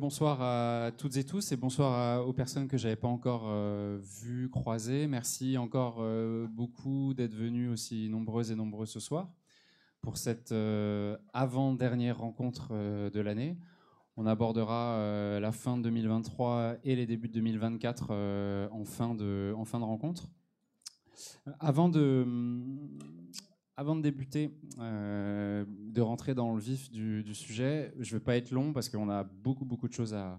Bonsoir à toutes et tous et bonsoir aux personnes que j'avais pas encore euh, vues, croisées. Merci encore euh, beaucoup d'être venus aussi nombreuses et nombreux ce soir pour cette euh, avant-dernière rencontre de l'année. On abordera la fin de 2023 et les débuts de 2024 euh, en, fin de, en fin de rencontre. Avant de, avant de débuter, euh, de rentrer dans le vif du, sujet, je ne vais pas être long parce qu'on a beaucoup, beaucoup de choses à,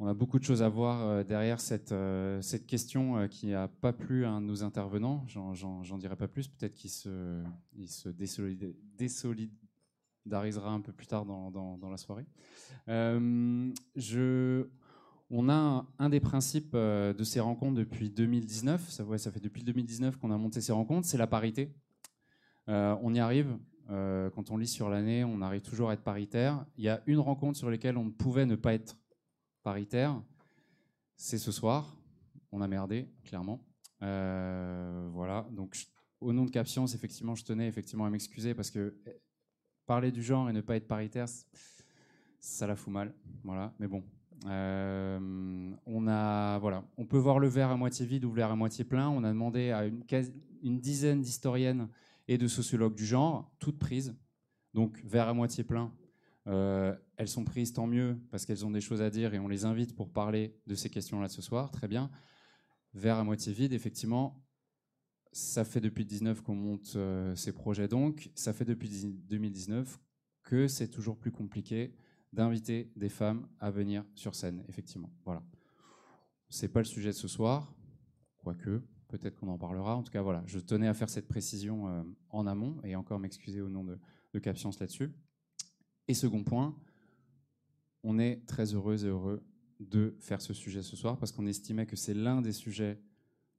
on a beaucoup de choses à voir euh, derrière cette, euh, cette question qui n'a pas plu à un de nos intervenants. J'en- dirai pas plus. Peut-être qu'il se, il se désolid- désolidarisera un peu plus tard dans, dans- la soirée. Je, on a un, des principes de ces rencontres depuis 2019. Ça, ouais, ça fait depuis 2019 qu'on a monté ces rencontres. C'est la parité. Euh, on y arrive. Euh, quand on lit sur l'année, on arrive toujours à être paritaire. Il y a une rencontre sur laquelle on ne pouvait ne pas être paritaire. C'est ce soir. On a merdé, clairement. Euh, voilà. Donc, au nom de Cap Science, effectivement, je tenais effectivement à m'excuser parce que eh, parler du genre et ne pas être paritaire, ça la fout mal. Voilà. Mais bon. On a voilà, on peut voir le verre à moitié vide ou le verre à moitié plein. On a demandé à une dizaine d'historiennes et de sociologues du genre, toutes prises. Donc, verre à moitié plein, euh, elles sont prises, tant mieux, parce qu'elles ont des choses à dire et on les invite pour parler de ces questions-là ce soir. Très bien. Verre à moitié vide, effectivement, ça fait depuis 19 qu'on monte euh, ces projets, donc ça fait depuis 2019 que c'est toujours plus compliqué d'inviter des femmes à venir sur scène, effectivement. Voilà. C'est pas le sujet de ce soir, quoique, peut-être qu'on en parlera. En tout cas, voilà, je tenais à faire cette précision euh, en amont et encore m'excuser au nom de, de Cap là-dessus. Et second point, on est très heureuse et heureux de faire ce sujet ce soir parce qu'on estimait que c'est l'un des sujets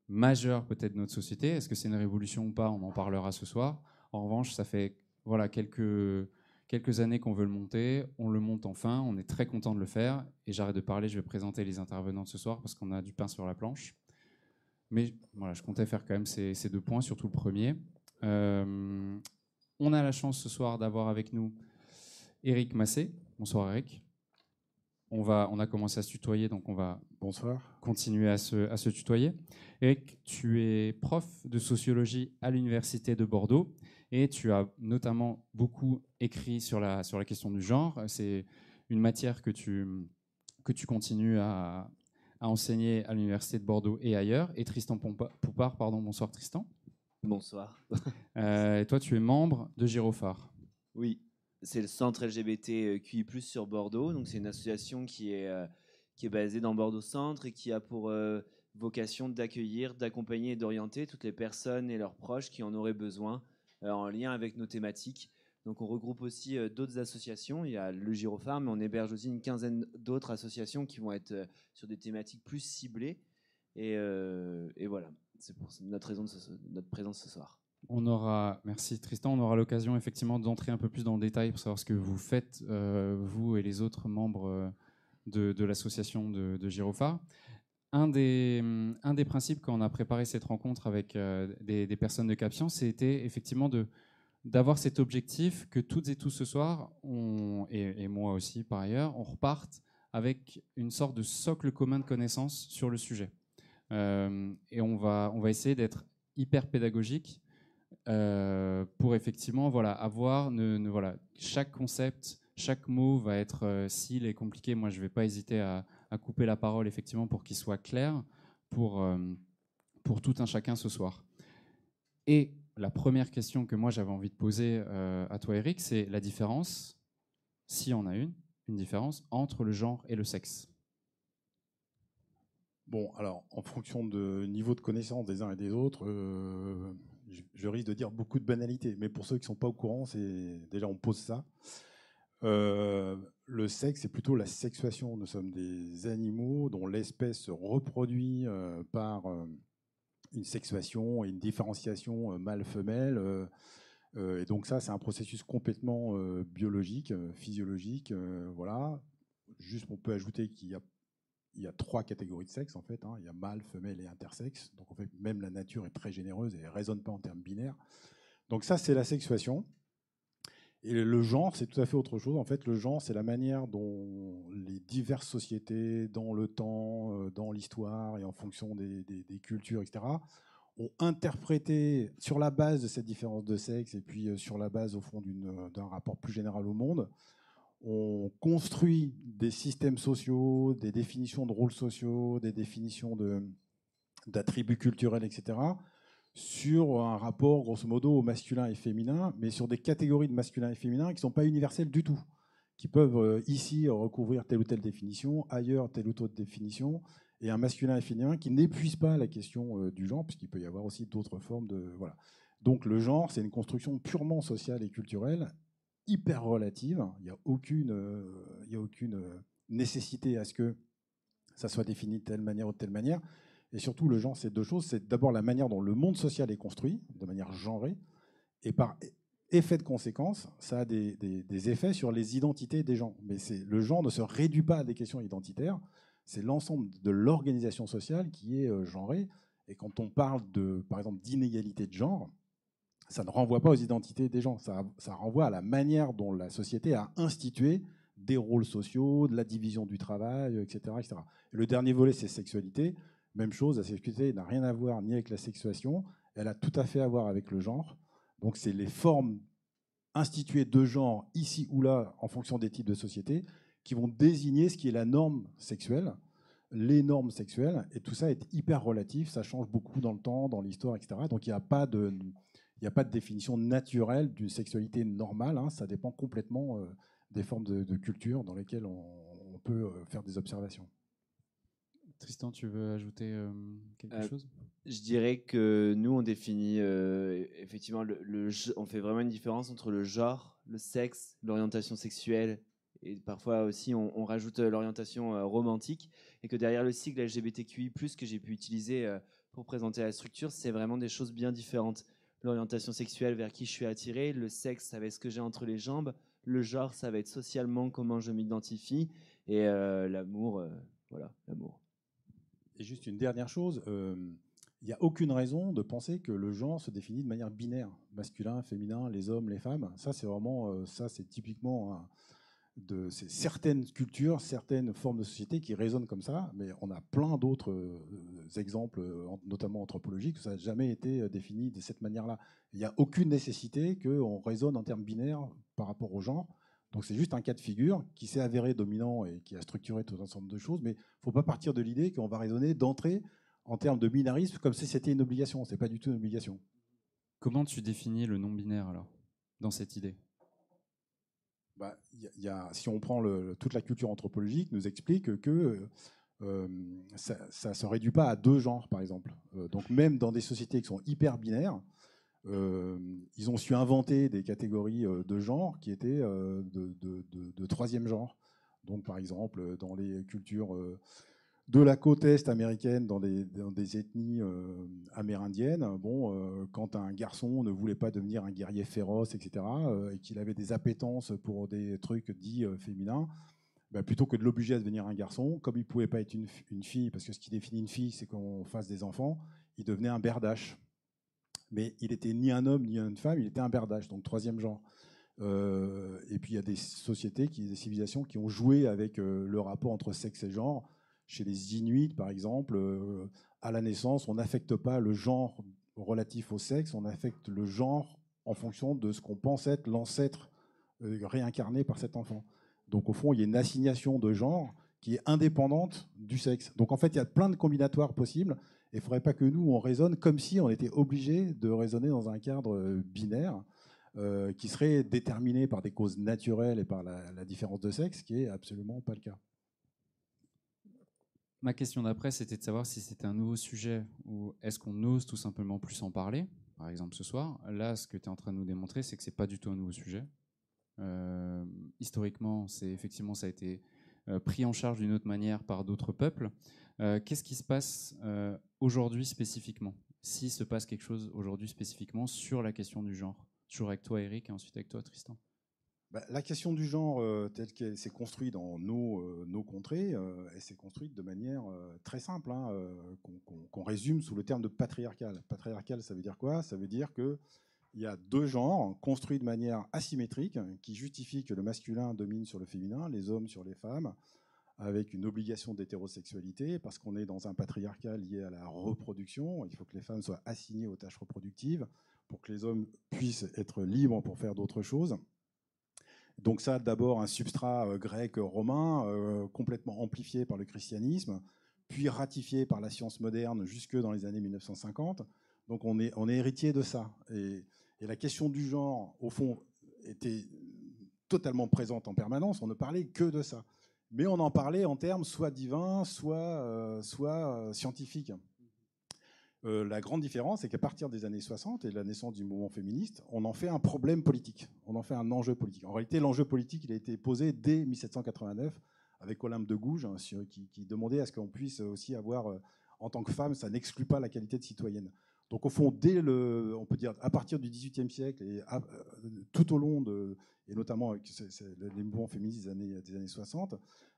majeurs peut-être de notre société. Est-ce que c'est une révolution ou pas? On en parlera ce soir. En revanche, ça fait voilà quelques quelques années qu'on veut le monter. On le monte enfin. On est très content de le faire. Et j'arrête de parler. Je vais présenter les intervenants de ce soir parce qu'on a du pain sur la planche. Mais voilà, je comptais faire quand même ces, ces deux points, surtout le premier. Euh, on a la chance ce soir d'avoir avec nous Eric Massé. Bonsoir Eric. On, va, on a commencé à se tutoyer, donc on va Bonsoir. continuer à se, à se tutoyer. Eric, tu es prof de sociologie à l'Université de Bordeaux et tu as notamment beaucoup écrit sur la, sur la question du genre. C'est une matière que tu, que tu continues à, à enseigner à l'Université de Bordeaux et ailleurs. Et Tristan Poupard, pardon, bonsoir Tristan. Bonsoir. Euh, et toi, tu es membre de Girophare. Oui, c'est le centre LGBTQI+ sur Bordeaux. Donc c'est une association qui est euh, qui est basée dans Bordeaux Centre et qui a pour euh, vocation d'accueillir, d'accompagner et d'orienter toutes les personnes et leurs proches qui en auraient besoin euh, en lien avec nos thématiques. Donc on regroupe aussi euh, d'autres associations. Il y a le Girophare, mais on héberge aussi une quinzaine d'autres associations qui vont être euh, sur des thématiques plus ciblées. Et, euh, voilà, c'est pour notre raison de notre présence ce soir. On aura, merci Tristan, on aura l'occasion effectivement d'entrer un peu plus dans le détail pour savoir ce que vous faites, vous et les autres membres de, l'association de, de. Un des, principes quand on a préparé cette rencontre avec des, personnes de Cap c'était effectivement de d'avoir cet objectif que toutes et tous ce soir, et, moi aussi par ailleurs, on reparte avec une sorte de socle commun de connaissances sur le sujet. Euh, et on va, on va essayer d'être hyper pédagogique euh, pour effectivement voilà, avoir voilà, chaque concept, chaque mot va être, euh, s'il est compliqué, moi je ne vais pas hésiter à, à couper la parole effectivement pour qu'il soit clair pour, euh, pour tout un chacun ce soir. Et la première question que moi j'avais envie de poser euh, à toi Eric, c'est la différence, s'il y en a une, une différence entre le genre et le sexe. Bon, alors, en fonction de niveau de connaissance des uns et des autres, euh, je, risque de dire beaucoup de banalités. Mais pour ceux qui ne sont pas au courant, c'est déjà on pose ça. Euh, le sexe, c'est plutôt la sexuation. Nous sommes des animaux dont l'espèce se reproduit par une sexuation et une différenciation mâle-femelle. et donc ça, c'est un processus complètement biologique, physiologique. voilà. Juste, on peut ajouter qu'il y a trois catégories de sexe en fait. Hein. Il y a mâle, femelle et intersexe. Donc en fait, même la nature est très généreuse et elle raisonne pas en termes binaires. Donc ça, c'est la sexuation. Et le genre, c'est tout à fait autre chose. En fait, le genre, c'est la manière dont les diverses sociétés, dans le temps, euh, dans l'histoire et en fonction des, cultures, etc., ont interprété sur la base de cette différence de sexe et puis euh, sur la base, au fond, d'un rapport plus général au monde, on construit des systèmes sociaux, des définitions de rôles sociaux, des définitions d'attributs culturels, etc., sur un rapport, grosso modo, au masculin et féminin, mais sur des catégories de masculin et féminin qui ne sont pas universelles du tout, qui peuvent euh, ici recouvrir telle ou telle définition, ailleurs telle ou telle définition, et un masculin et féminin qui n'épuise pas la question euh, du genre, puisqu'il peut y avoir aussi d'autres formes de... Voilà. Donc le genre, c'est une construction purement sociale et culturelle, hyper relative. Il n'y a aucune, euh, il y a aucune nécessité à ce que ça soit défini de telle manière ou de telle manière. Et surtout, le genre, c'est deux choses. C'est d'abord la manière dont le monde social est construit, de manière genrée, et par effet de conséquence, ça a des, effets sur les identités des gens. Mais le genre ne se réduit pas à des questions identitaires, c'est l'ensemble de l'organisation sociale qui est euh, genrée. Et quand on parle, de, par exemple, d'inégalité de genre, ça ne renvoie pas aux identités des gens, ça, renvoie à la manière dont la société a institué des rôles sociaux, de la division du travail, etc. etc. le dernier volet, c'est sexualité. Même chose, la sexualité n'a rien à voir ni avec la sexuation, elle a tout à fait à voir avec le genre. Donc c'est les formes instituées de genre ici ou là en fonction des types de société qui vont désigner ce qui est la norme sexuelle, les normes sexuelles, et tout ça est hyper relatif, ça change beaucoup dans le temps, dans l'histoire, etc. Donc il n'y a pas de définition naturelle d'une sexualité normale. Hein. ça dépend complètement euh, des formes de, culture dans lesquelles on, peut euh, faire des observations. Tristan, tu veux ajouter euh, quelque chose? Je dirais que nous, on définit effectivement, le, on fait vraiment une différence entre le genre, le sexe, l'orientation sexuelle et parfois aussi on, on rajoute l'orientation romantique et que derrière le sigle LGBTQI+, que j'ai pu utiliser pour présenter la structure, c'est vraiment des choses bien différentes l'orientation sexuelle vers qui je suis attiré, le sexe, ça va être ce que j'ai entre les jambes, le genre, ça va être socialement comment je m'identifie, et euh, l'amour, euh, voilà, l'amour. Et juste une dernière chose, euh, il n'y a aucune raison de penser que le genre se définit de manière binaire, masculin, féminin, les hommes, les femmes. Ça, c'est vraiment, ça, c'est typiquement de certaines cultures, certaines formes de société qui résonnent comme ça, mais on a plein d'autres euh, exemples, notamment anthropologiques, où ça n'a jamais été euh, défini de cette manière-là. Il n'y a aucune nécessité qu'on raisonne en termes binaires par rapport au genre. Donc c'est juste un cas de figure qui s'est avéré dominant et qui a structuré tout un ensemble de choses, mais il ne faut pas partir de l'idée qu'on va raisonner d'entrée en termes de binarisme comme si c'était une obligation. Ce n'est pas du tout une obligation. Comment tu définis le non-binaire alors, dans cette idée? Bah, y a, si on prend le, toute la culture anthropologique, nous explique que euh, ça ne se réduit pas à deux genres, par exemple. Euh, donc même dans des sociétés qui sont hyper binaires, euh, ils ont su inventer des catégories de genre qui étaient de, troisième genre. Donc par exemple, dans les cultures de la côte est américaine dans des, ethnies amérindiennes, bon, quand un garçon ne voulait pas devenir un guerrier féroce, etc., et qu'il avait des appétences pour des trucs dits féminins, bah, plutôt que de l'obliger à devenir un garçon, comme il ne pouvait pas être une, une, fille, parce que ce qui définit une fille, c'est qu'on fasse des enfants, il devenait un berdache. Mais il n'était ni un homme ni une femme, il était un berdache, donc troisième genre. et puis il y a des sociétés, des civilisations qui ont joué avec le rapport entre sexe et genre chez les Inuits, par exemple, euh, à la naissance, on n'affecte pas le genre relatif au sexe, on affecte le genre en fonction de ce qu'on pense être l'ancêtre euh, réincarné par cet enfant. Donc au fond, il y a une assignation de genre qui est indépendante du sexe. Donc en fait, il y a plein de combinatoires possibles. Et il ne faudrait pas que nous, on raisonne comme si on était obligé de raisonner dans un cadre euh, binaire qui serait déterminé par des causes naturelles et par la, différence de sexe, ce qui n'est absolument pas le cas. ma question d'après, c'était de savoir si c'était un nouveau sujet ou est-ce qu'on ose tout simplement plus en parler, par exemple ce soir. Là, ce que tu es en train de nous démontrer, c'est que c'est pas du tout un nouveau sujet. Euh, historiquement, c'est effectivement ça a été euh, pris en charge d'une autre manière par d'autres peuples. Euh, qu'est-ce qui se passe aujourd'hui spécifiquement? S'il se passe quelque chose aujourd'hui spécifiquement sur la question du genre Toujours avec toi, Eric, et ensuite avec toi, Tristan? Bah, la question du genre telle qu'elle s'est construite dans nos, nos contrées, elle s'est construite de manière très simple, hein, qu'on résume sous le terme de patriarcal. Patriarcal, ça veut dire quoi? Ça veut dire que il y a deux genres construits de manière asymétrique qui justifient que le masculin domine sur le féminin, les hommes sur les femmes, avec une obligation d'hétérosexualité, parce qu'on est dans un patriarcat lié à la reproduction. Il faut que les femmes soient assignées aux tâches reproductives pour que les hommes puissent être libres pour faire d'autres choses. Donc ça, d'abord un substrat euh, grec romain euh, complètement amplifié par le christianisme, puis ratifié par la science moderne jusque dans les années 1950. Donc on est, on est héritier de ça. Et la question du genre, au fond, était totalement présente en permanence. On ne parlait que de ça. Mais on en parlait en termes soit divins, soit, euh, euh, scientifiques. Euh, la grande différence, c'est qu'à partir des années 60 et de la naissance du mouvement féministe, on en fait un problème politique, on en fait un enjeu politique. En réalité, l'enjeu politique, il a été posé dès 1789 avec Olympe de Gouges, hein, qui, demandait à ce qu'on puisse aussi avoir, en tant que femme, ça n'exclut pas la qualité de citoyenne. Donc au fond, dès le, on peut dire à partir du XVIIIe siècle et euh, tout au long de, et notamment avec les mouvements féministes des années, des années 60,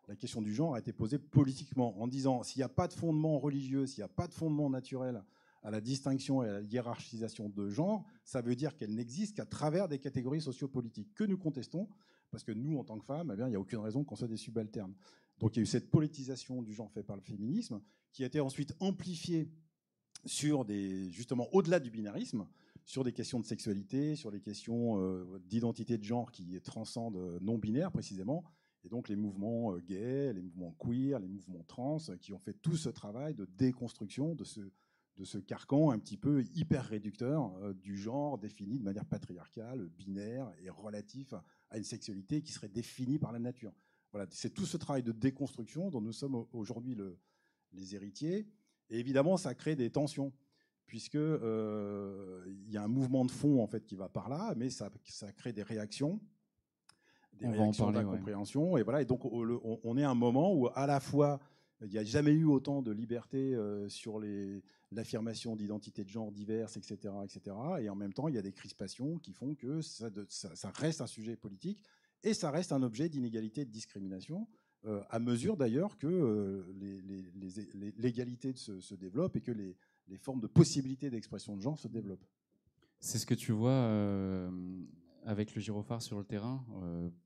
la question du genre a été posée politiquement en disant s'il n'y a pas de fondement religieux, s'il n'y a pas de fondement naturel à la distinction et à la hiérarchisation de genre, ça veut dire qu'elle n'existe qu'à travers des catégories sociopolitiques que nous contestons, parce que nous, en tant que femmes, eh il n'y a aucune raison qu'on soit des subalternes. Donc il y a eu cette politisation du genre fait par le féminisme, qui a été ensuite amplifiée sur des, justement, au-delà du binarisme, sur des questions de sexualité, sur des questions euh, d'identité de genre qui transcendent euh, non binaires précisément, et donc les mouvements euh, gays, les mouvements queer, les mouvements trans, qui ont fait tout ce travail de déconstruction de ce, de ce carcan un petit peu hyper réducteur du genre défini de manière patriarcale, binaire et relatif à une sexualité qui serait définie par la nature. Voilà, c'est tout ce travail de déconstruction dont nous sommes aujourd'hui le, les héritiers. Et évidemment, ça crée des tensions, puisque euh, il y a un mouvement de fond en fait qui va par là, mais ça, ça crée des réactions, des réactions d'incompréhension. Et voilà. Et donc, on, est à un moment où à la fois il n'y a jamais eu autant de liberté euh, sur l'affirmation d'identités de genre diverses, etc., etc. Et en même temps, il y a des crispations qui font que ça, ça reste un sujet politique et ça reste un objet d'inégalité et de discrimination. Euh, à mesure d'ailleurs que euh, l'égalité se, développe et que les, formes de possibilités d'expression de genre se développent. C'est ce que tu vois euh, avec le gyrophare sur le terrain,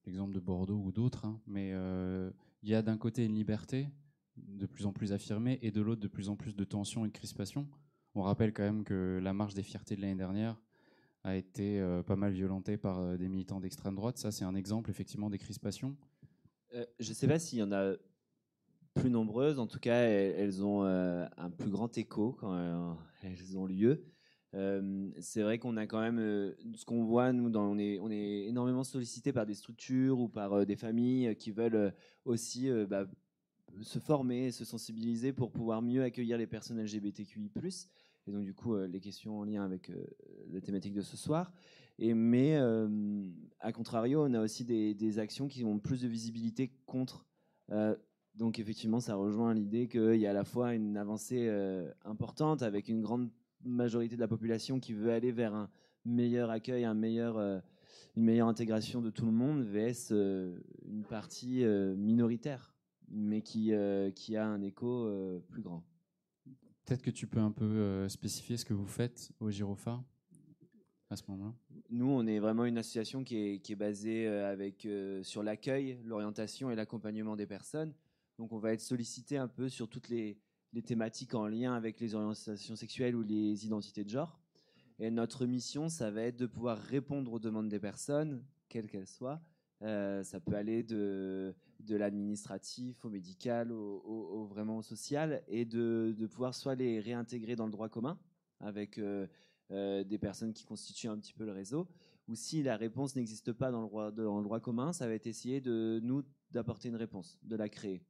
l'exemple de Bordeaux ou d'autres, hein, mais il y a d'un côté une liberté de plus en plus affirmée et de l'autre de plus en plus de tensions et de crispations. On rappelle quand même que la marche des fiertés de l'année dernière a été pas mal violentée par des militants d'extrême droite. Ça, c'est un exemple effectivement des crispations. Euh, je ne sais pas s'il y en a plus nombreuses. En tout cas, elles, ont euh, un plus grand écho quand euh, elles ont lieu. c'est vrai qu'on a quand même ce qu'on voit nous dans, on est on est énormément sollicité par des structures ou par des familles qui veulent aussi bah, se former, se sensibiliser pour pouvoir mieux accueillir les personnes LGBTQI+. Et donc du coup les questions en lien avec la thématique de ce soir. Mais, euh, à contrario, on a aussi des, actions qui ont plus de visibilité contre. Euh, donc, effectivement, ça rejoint l'idée qu'il y a à la fois une avancée euh, importante avec une grande majorité de la population qui veut aller vers un meilleur accueil, une meilleure intégration de tout le monde, vs une partie minoritaire, mais qui, qui a un écho plus grand. Peut-être que tu peux un peu spécifier ce que vous faites au Girophare à ce moment-là? Nous, on est vraiment une association qui est, basée euh, avec, euh, sur l'accueil, l'orientation et l'accompagnement des personnes. Donc, on va être sollicité un peu sur toutes les, thématiques en lien avec les orientations sexuelles ou les identités de genre. Et notre mission, ça va être de pouvoir répondre aux demandes des personnes, quelles qu'elles soient. Euh, ça peut aller de, l'administratif au médical, au, vraiment au social, et de, pouvoir soit les réintégrer dans le droit commun avec des personnes qui constituent un petit peu le réseau, ou si la réponse n'existe pas dans le, droit, dans le droit commun, ça va être essayer de nous d'apporter une réponse, de la créer.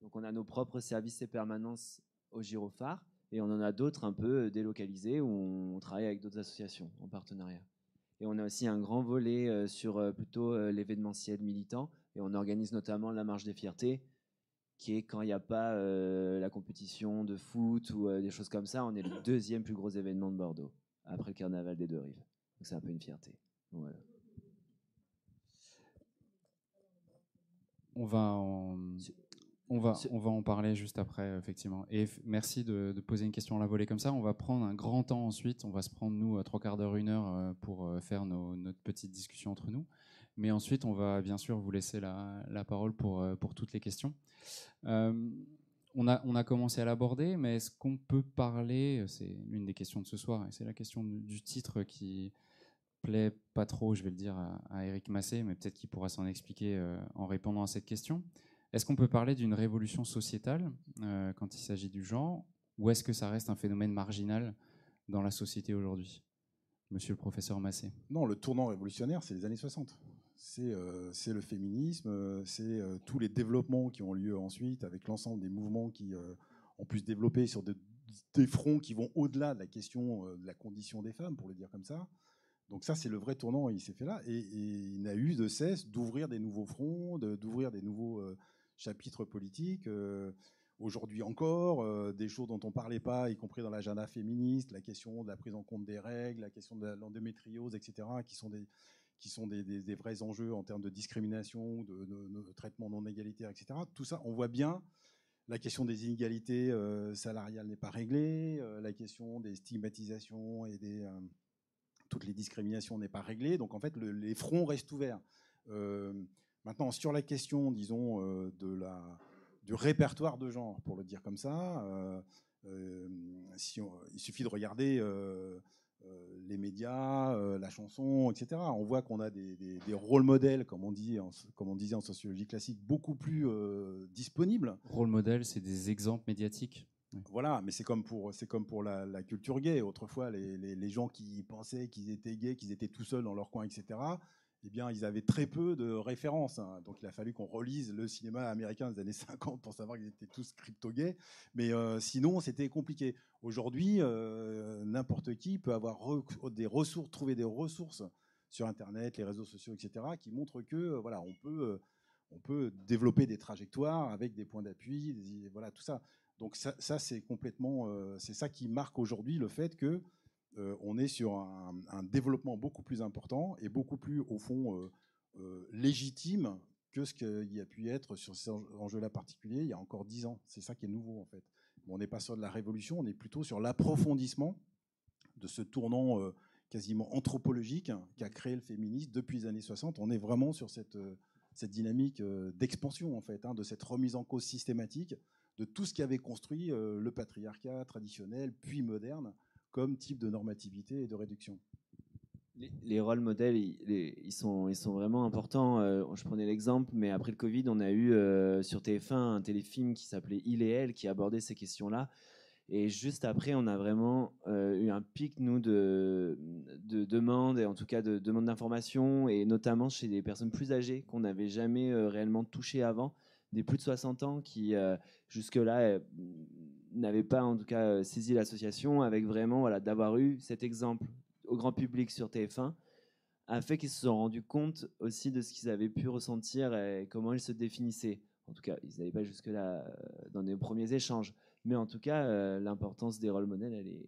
Donc on a nos propres services et permanences au Girophare et on en a d'autres un peu délocalisés où on travaille avec d'autres associations en partenariat. Et on a aussi un grand volet euh, sur euh, plutôt euh, l'événementiel militant et on organise notamment la marche des fiertés qui est quand il n'y a pas la compétition de foot ou des choses comme ça, on est le deuxième plus gros événement de Bordeaux après le carnaval des deux rives. Donc c'est un peu une fierté. Voilà. On va en... On va, on va en parler juste après, effectivement. Et merci de, poser une question à la volée comme ça. On va prendre un grand temps ensuite. On va se prendre, nous, trois quarts d'heure, une heure euh, pour euh, faire notre petite discussion entre nous. Mais ensuite, on va bien sûr vous laisser la, parole pour, euh, pour toutes les questions. on, a, on a commencé à l'aborder, mais est-ce qu'on peut parler, c'est l'une des questions de ce soir, et c'est la question du titre qui plaît pas trop, je vais le dire, à, Eric Massé, mais peut-être qu'il pourra s'en expliquer en répondant à cette question. Est-ce qu'on peut parler d'une révolution sociétale euh, quand il s'agit du genre, ou est-ce que ça reste un phénomène marginal dans la société aujourd'hui? Monsieur le professeur Massé. Non, le tournant révolutionnaire, c'est les années 60. Euh, c'est le féminisme, euh, c'est tous les développements qui ont lieu ensuite, avec l'ensemble des mouvements qui ont pu se développer sur des fronts qui vont au-delà de la question de la condition des femmes, pour le dire comme ça. Donc ça, c'est le vrai tournant, il s'est fait là, et, il n'a eu de cesse d'ouvrir des nouveaux fronts, d'ouvrir des nouveaux chapitre politique. Euh, aujourd'hui encore, euh, des choses dont on ne parlait pas, y compris dans l'agenda féministe, la question de la prise en compte des règles, la question de l'endométriose, etc., qui sont des, qui sont des, vrais enjeux en termes de discrimination, de, de, traitement non égalitaire, etc. Tout ça, on voit bien. La question des inégalités euh, salariales n'est pas réglée, la question des stigmatisations et des toutes les discriminations n'est pas réglée. Donc en fait, les fronts restent ouverts. Maintenant, sur la question, disons, euh, de la, du répertoire de genre, pour le dire comme ça, euh, euh, il suffit de regarder les médias, la chanson, etc. On voit qu'on a des, rôles modèles, comme on, dit comme on disait en sociologie classique, beaucoup plus disponibles. Rôle modèle, c'est des exemples médiatiques. Voilà, mais c'est comme pour, c'est comme pour la, culture gay. Autrefois, les, les gens qui pensaient qu'ils étaient gays, qu'ils étaient tout seuls dans leur coin, etc., eh bien, ils avaient très peu de références. Hein. Donc, il a fallu qu'on relise le cinéma américain des années 50 pour savoir qu'ils étaient tous crypto-gays. Mais euh, sinon, c'était compliqué. Aujourd'hui, euh, n'importe qui peut avoir des ressources, trouver des ressources sur Internet, les réseaux sociaux, etc., qui montrent que euh, voilà, on peut, on peut développer des trajectoires avec des points d'appui, voilà, tout ça. Donc ça, ça c'est complètement, c'est ça qui marque aujourd'hui le fait que euh, on est sur un, développement beaucoup plus important et beaucoup plus, au fond, euh, euh, légitime que ce qu'il y a pu être sur ces enjeux-là particuliers il y a encore dix ans. C'est ça qui est nouveau, en fait. on n'est pas sur de la révolution, on est plutôt sur l'approfondissement de ce tournant quasiment anthropologique qui a créé le féminisme depuis les années 60. On est vraiment sur cette, cette dynamique d'expansion, en fait, hein, de cette remise en cause systématique de tout ce qui avait construit le patriarcat traditionnel, puis moderne, comme type de normativité et de réduction les, rôles modèles, ils, sont, vraiment importants. Euh, je prenais l'exemple, mais après le Covid, on a eu euh, sur TF1 un téléfilm qui s'appelait Il et Elle, qui abordait ces questions-là. Et juste après, on a vraiment euh, eu un pic, nous, de demandes, et en tout cas de demandes d'informations, et notamment chez des personnes plus âgées qu'on n'avait jamais réellement touchées avant, des plus de 60 ans qui, jusque-là, n'avaient pas en tout cas euh, saisi l'association avec vraiment voilà, d'avoir eu cet exemple au grand public sur TF1 a fait qu'ils se sont rendus compte aussi de ce qu'ils avaient pu ressentir et comment ils se définissaient. En tout cas, ils n'allaient pas jusque-là euh, dans les premiers échanges. Mais en tout cas, euh, l'importance des rôles modèles, elle est,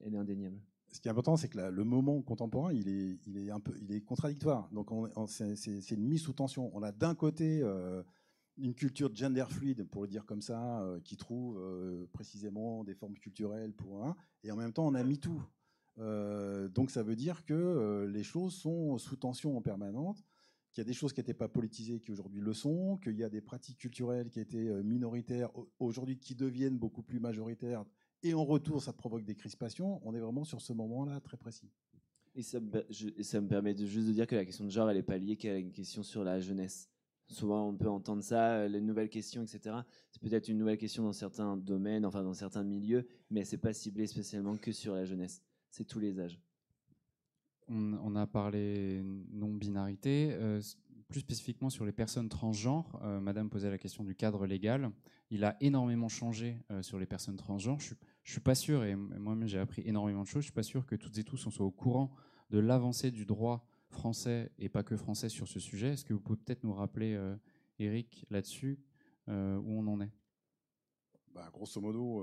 elle est indéniable. Ce qui est important, c'est que le moment contemporain, il est, il est, un peu, il est contradictoire. Donc, c'est une mise sous tension. On a d'un côté une culture gender fluide, pour le dire comme ça, euh, qui trouve euh, précisément des formes culturelles pour un, et en même temps on a mis tout. Euh, donc ça veut dire que les choses sont sous tension en permanente, qu'il y a des choses qui n'étaient pas politisées qui aujourd'hui le sont, qu'il y a des pratiques culturelles qui étaient minoritaires aujourd'hui qui deviennent beaucoup plus majoritaires, et en retour ça provoque des crispations. On est vraiment sur ce moment-là très précis. Et ça, me, permet juste de dire que la question de genre, elle n'est pas liée qu'à une question sur la jeunesse. Souvent, on peut entendre ça, euh, les nouvelles questions, etc. C'est peut-être une nouvelle question dans certains domaines, enfin dans certains milieux, mais c'est pas ciblé spécialement que sur la jeunesse. C'est tous les âges. On, a parlé non-binarité. Euh, plus spécifiquement sur les personnes transgenres, euh, Madame posait la question du cadre légal. Il a énormément changé sur les personnes transgenres. Je ne suis pas sûr, et moi-même j'ai appris énormément de choses, je suis pas sûr que toutes et tous on soit au courant de l'avancée du droit français et pas que français sur ce sujet. Est-ce que vous pouvez peut-être nous rappeler, Eric, là-dessus, où on en est? Bah, Grosso modo,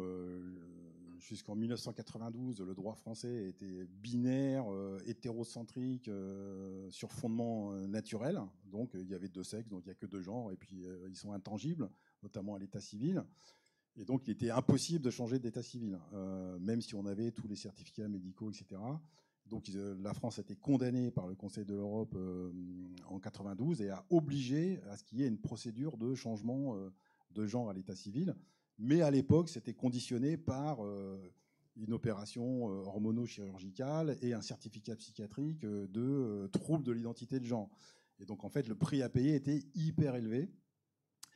jusqu'en 1992, le droit français était binaire, euh, hétérocentrique, euh, sur fondement euh, naturel. Donc il y avait deux sexes, donc il n'y a que deux genres, et puis ils sont intangibles, notamment à l'état civil. Et donc il était impossible de changer d'état civil, même si on avait tous les certificats médicaux, etc. Donc la France a été condamnée par le Conseil de l'Europe en 92 et a obligé à ce qu'il y ait une procédure de changement de genre à l'état civil. Mais à l'époque, c'était conditionné par euh, une opération euh, hormono-chirurgicale et un certificat psychiatrique euh, de trouble de l'identité de genre. Et donc, en fait, le prix à payer était hyper élevé.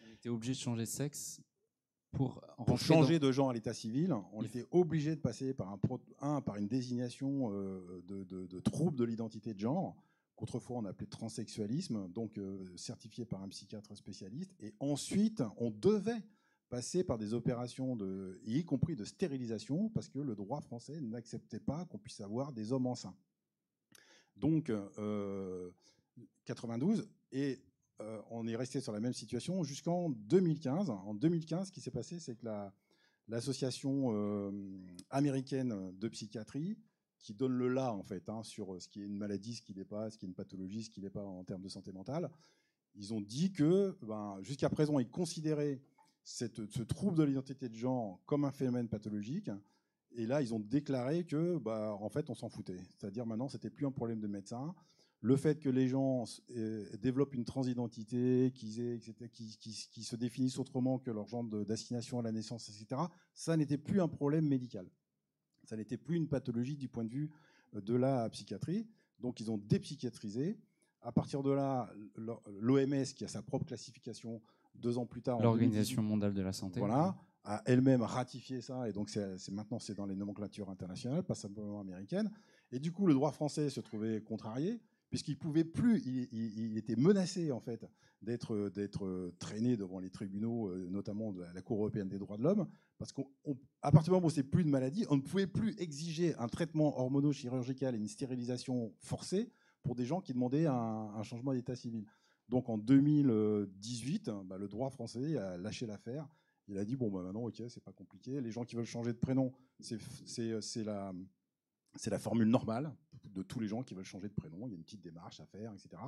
On était obligé de changer de sexe pour, changer de genre à l'état civil. On était obligé de passer par, un, un par une désignation de, de, trouble de l'identité de genre qu'autrefois on appelait transsexualisme, donc certifié par un psychiatre spécialiste. Et ensuite, on devait passer par des opérations, de, y compris de stérilisation, parce que le droit français n'acceptait pas qu'on puisse avoir des hommes enceints. Donc, 92, euh, et euh, on est resté sur la même situation jusqu'en 2015. En 2015, ce qui s'est passé, c'est que l'association euh, américaine de psychiatrie, qui donne le là, en fait, hein, sur ce qui est une maladie, ce qui n'est pas, ce qui est une pathologie, ce qui n'est pas en termes de santé mentale, ils ont dit que, ben, jusqu'à présent, ils considéraient ce trouble de l'identité de genre comme un phénomène pathologique. Et là, ils ont déclaré que, bah, en fait, on s'en foutait. C'est-à-dire maintenant, c'était plus un problème de médecin. Le fait que les gens euh, développent une transidentité, qu'ils qui, se définissent autrement que leur genre d'assignation à la naissance, etc., ça n'était plus un problème médical. Ça n'était plus une pathologie du point de vue de la psychiatrie. Donc, ils ont dépsychiatrisé. À partir de là, l'OMS, qui a sa propre classification, deux ans plus tard. L'Organisation mondiale de la santé. Voilà, a elle-même ratifié ça, et donc c'est maintenant c'est dans les nomenclatures internationales, pas simplement américaines. Et du coup, le droit français se trouvait contrarié, puisqu'il pouvait plus, il, était menacé en fait d'être d'être traîné devant les tribunaux, euh, notamment de la Cour européenne des droits de l'homme, parce qu'à partir du moment où c'est plus de maladie, on ne pouvait plus exiger un traitement hormono-chirurgical et une stérilisation forcée pour des gens qui demandaient un, changement d'état civil. Donc en 2018, bah, le droit français a lâché l'affaire. Il a dit bon, bah, maintenant, ok, c'est pas compliqué. Les gens qui veulent changer de prénom, c'est la, la formule normale de tous les gens qui veulent changer de prénom. Il y a une petite démarche à faire, etc.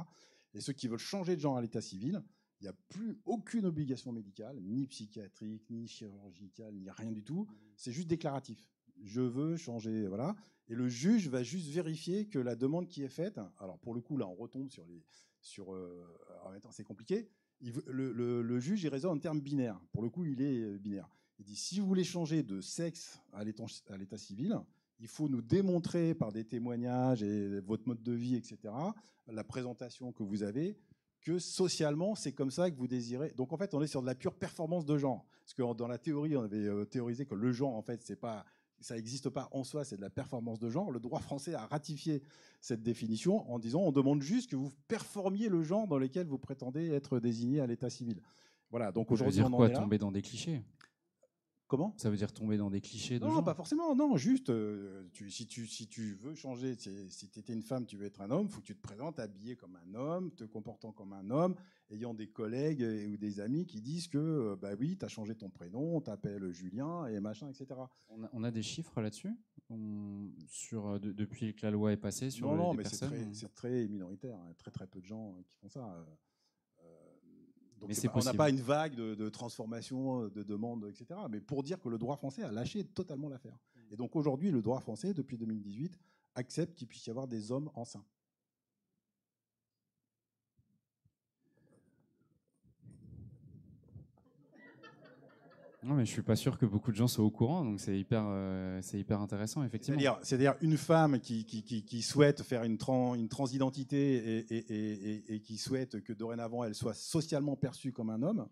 Et ceux qui veulent changer de genre à l'état civil, il n'y a plus aucune obligation médicale, ni psychiatrique, ni chirurgicale, ni rien du tout. C'est juste déclaratif. Je veux changer, voilà. Et le juge va juste vérifier que la demande qui est faite, alors pour le coup, là, on retombe sur les, sur. Euh, c'est compliqué. le, juge, il raisonne en termes binaires. Pour le coup, il est euh, binaire. Il dit si vous voulez changer de sexe à l'état civil, il faut nous démontrer par des témoignages et votre mode de vie, etc., la présentation que vous avez, que socialement, c'est comme ça que vous désirez. Donc en fait, on est sur de la pure performance de genre. Parce que dans la théorie, on avait euh, théorisé que le genre, en fait, c'est pas ça n'existe pas en soi, c'est de la performance de genre. Le droit français a ratifié cette définition en disant on demande juste que vous performiez le genre dans lequel vous prétendez être désigné à l'état civil. Voilà, donc aujourd'hui on en est là. tomber dans des clichés? Comment? Ça veut dire tomber dans des clichés de Non, pas forcément. Non, juste, euh, si, tu, si tu veux changer, si tu étais une femme, tu veux être un homme, il faut que tu te présentes habillé comme un homme, te comportant comme un homme, ayant des collègues ou des amis qui disent que, euh, bah oui, tu as changé ton prénom, on t'appelle Julien et machin, etc. On a, des chiffres là-dessus? Sur euh, depuis que la loi est passée sur Non, non, mais c'est très, très, minoritaire. Hein. Très, très peu de gens qui font ça on n'a pas une vague de, transformation, euh, de demande, etc. Mais pour dire que le droit français a lâché totalement l'affaire. Mm. Et donc aujourd'hui, le droit français, depuis 2018, accepte qu'il puisse y avoir des hommes enceints. Non, mais je suis pas sûr que beaucoup de gens soient au courant, donc c'est hyper, euh, hyper intéressant, effectivement. C'est-à-dire une femme qui, souhaite faire une, transidentité et, et, qui souhaite que dorénavant elle soit socialement perçue comme un homme,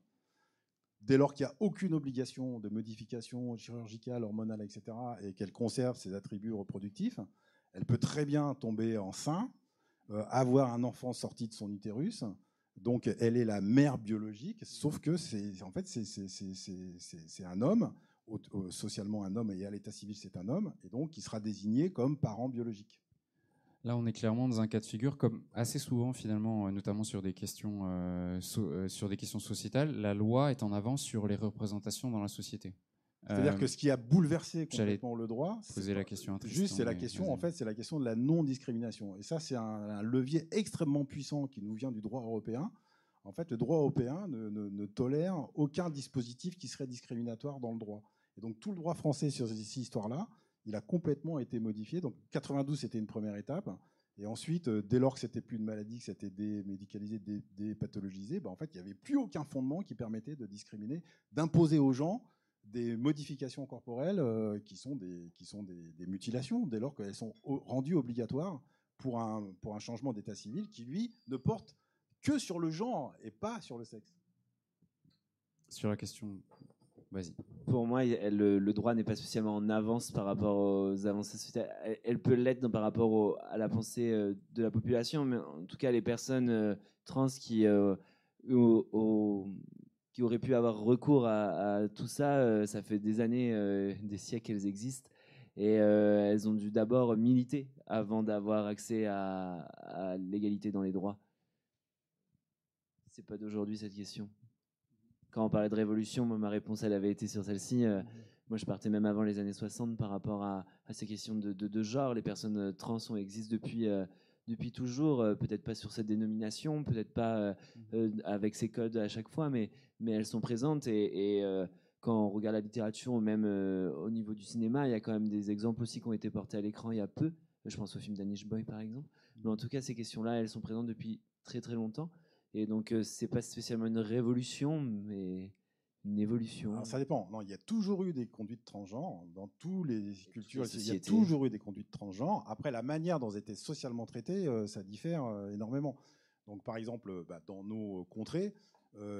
dès lors qu'il n'y a aucune obligation de modification chirurgicale, hormonale, etc., et qu'elle conserve ses attributs reproductifs, elle peut très bien tomber enceinte, euh, avoir un enfant sorti de son utérus, Donc elle est la mère biologique, sauf que c'est en fait c'est un homme, socialement un homme et à l'état civil c'est un homme, et donc qui sera désigné comme parent biologique. Là, on est clairement dans un cas de figure, comme assez souvent finalement, euh, notamment sur des questions, euh, euh, sur des questions sociétales, la loi est en avance sur les représentations dans la société. C'est-à-dire que ce qui a bouleversé complètement le droit, poser la question. Juste, c'est la question. En fait, c'est la question de la non-discrimination. Et ça, c'est un, levier extrêmement puissant qui nous vient du droit européen. En fait, le droit européen ne, ne, tolère aucun dispositif qui serait discriminatoire dans le droit. Et donc, tout le droit français sur ces histoires-là, il a complètement été modifié. Donc 92, c'était une première étape. Et ensuite, euh, dès lors que c'était plus une maladie, que c'était démédicalisé, dépathologisé, ben en fait, il n'y avait plus aucun fondement qui permettait de discriminer, d'imposer aux gens des modifications corporelles euh, qui sont, des, qui sont des, mutilations, dès lors qu'elles sont rendues obligatoires pour un, pour un changement d'état civil qui, lui, ne porte que sur le genre et pas sur le sexe. Sur la question pour moi, le, droit n'est pas spécialement en avance par rapport aux avancées sociétales. Elle, peut l'être par rapport à la pensée euh, de la population, mais en tout cas, les personnes euh, trans qui, euh, qui auraient pu avoir recours à, tout ça, ça fait des années, des siècles qu'elles existent. Et elles ont dû d'abord militer avant d'avoir accès à, à l'égalité dans les droits. C'est pas d'aujourd'hui cette question quand on parlait de révolution, moi, ma réponse, elle avait été sur celle-ci. Euh, mhm. moi, je partais même avant les années 60 par rapport à, ces questions de, genre. Les personnes euh, trans ont, existent depuis, euh, depuis toujours, peut-être pas sur cette dénomination, peut-être pas mhm. avec ces codes à chaque fois, mais, mais elles sont présentes. Et, quand on regarde la littérature, même au niveau du cinéma, il y a quand même des exemples aussi qui ont été portés à l'écran il y a peu. Je pense au film Danish Boy, par exemple. Mais en tout cas, ces questions-là, elles sont présentes depuis très très longtemps. Et donc, ce euh, c'est pas spécialement une révolution, mais une évolution. ça dépend. Non, il y a toujours eu des conduites transgenres dans toutes les cultures. il y a toujours eu des conduites transgenres. Après, la manière dont elles étaient socialement traitées, euh, ça diffère euh, énormément. Donc, par exemple, bah, dans nos contrées,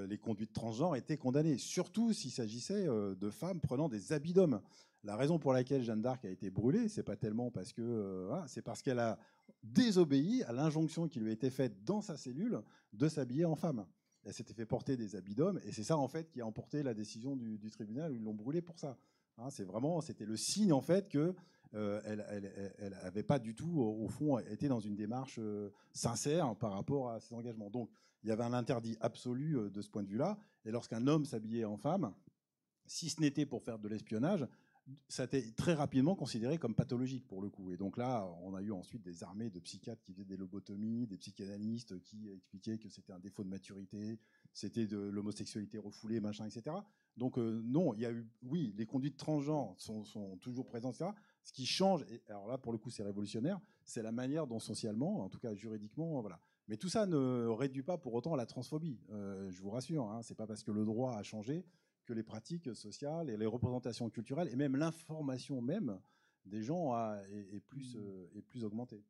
les conduites transgenres étaient condamnées, surtout s'il s'agissait de femmes prenant des habits d'hommes. La raison pour laquelle Jeanne d'Arc a été brûlée, c'est pas tellement parce que, c'est parce qu'elle a désobéi à l'injonction qui lui a été faite dans sa cellule de s'habiller en femme. Elle s'était fait porter des habits d'homme, et c'est ça en fait qui a emporté la décision du, tribunal où ils l'ont brûlée pour ça. Hein, c'est vraiment, c'était le signe en fait que euh, elle, avait pas du tout, au fond, été dans une démarche euh, sincère par rapport à ses engagements. Donc, il y avait un interdit absolu euh, de ce point de vue-là. Et lorsqu'un homme s'habillait en femme, si ce n'était pour faire de l'espionnage, ça a été très rapidement considéré comme pathologique pour le coup. Et donc là, on a eu ensuite des armées de psychiatres qui faisaient des lobotomies, des psychanalystes qui expliquaient que c'était un défaut de maturité, c'était de l'homosexualité refoulée, machin, etc. Donc non, il y a eu, oui, les conduites transgenres sont, toujours présentes, etc. Ce qui change, et alors là pour le coup c'est révolutionnaire, c'est la manière dont socialement, en tout cas juridiquement, voilà. Mais tout ça ne réduit pas pour autant la transphobie. Euh, je vous rassure, hein, c'est pas parce que le droit a changé que les pratiques sociales et les représentations culturelles et même l'information même des gens est, plus, mmh. euh, est plus augmentée.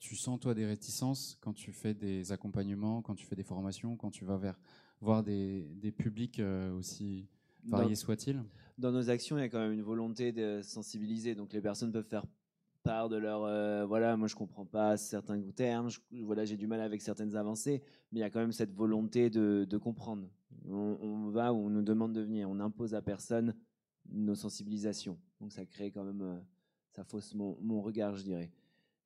Tu sens toi des réticences quand tu fais des accompagnements, quand tu fais des formations, quand tu vas vers voir des, des publics euh, aussi variés soient-ils Dans nos actions, il y a quand même une volonté de sensibiliser. Donc les personnes peuvent faire part de leur euh, voilà moi je comprends pas certains termes voilà j'ai du mal avec certaines avancées mais il y a quand même cette volonté de, de comprendre. On, va où on nous demande de venir. On n'impose à personne nos sensibilisations. Donc ça crée quand même euh, ça fausse mon, mon, regard je dirais.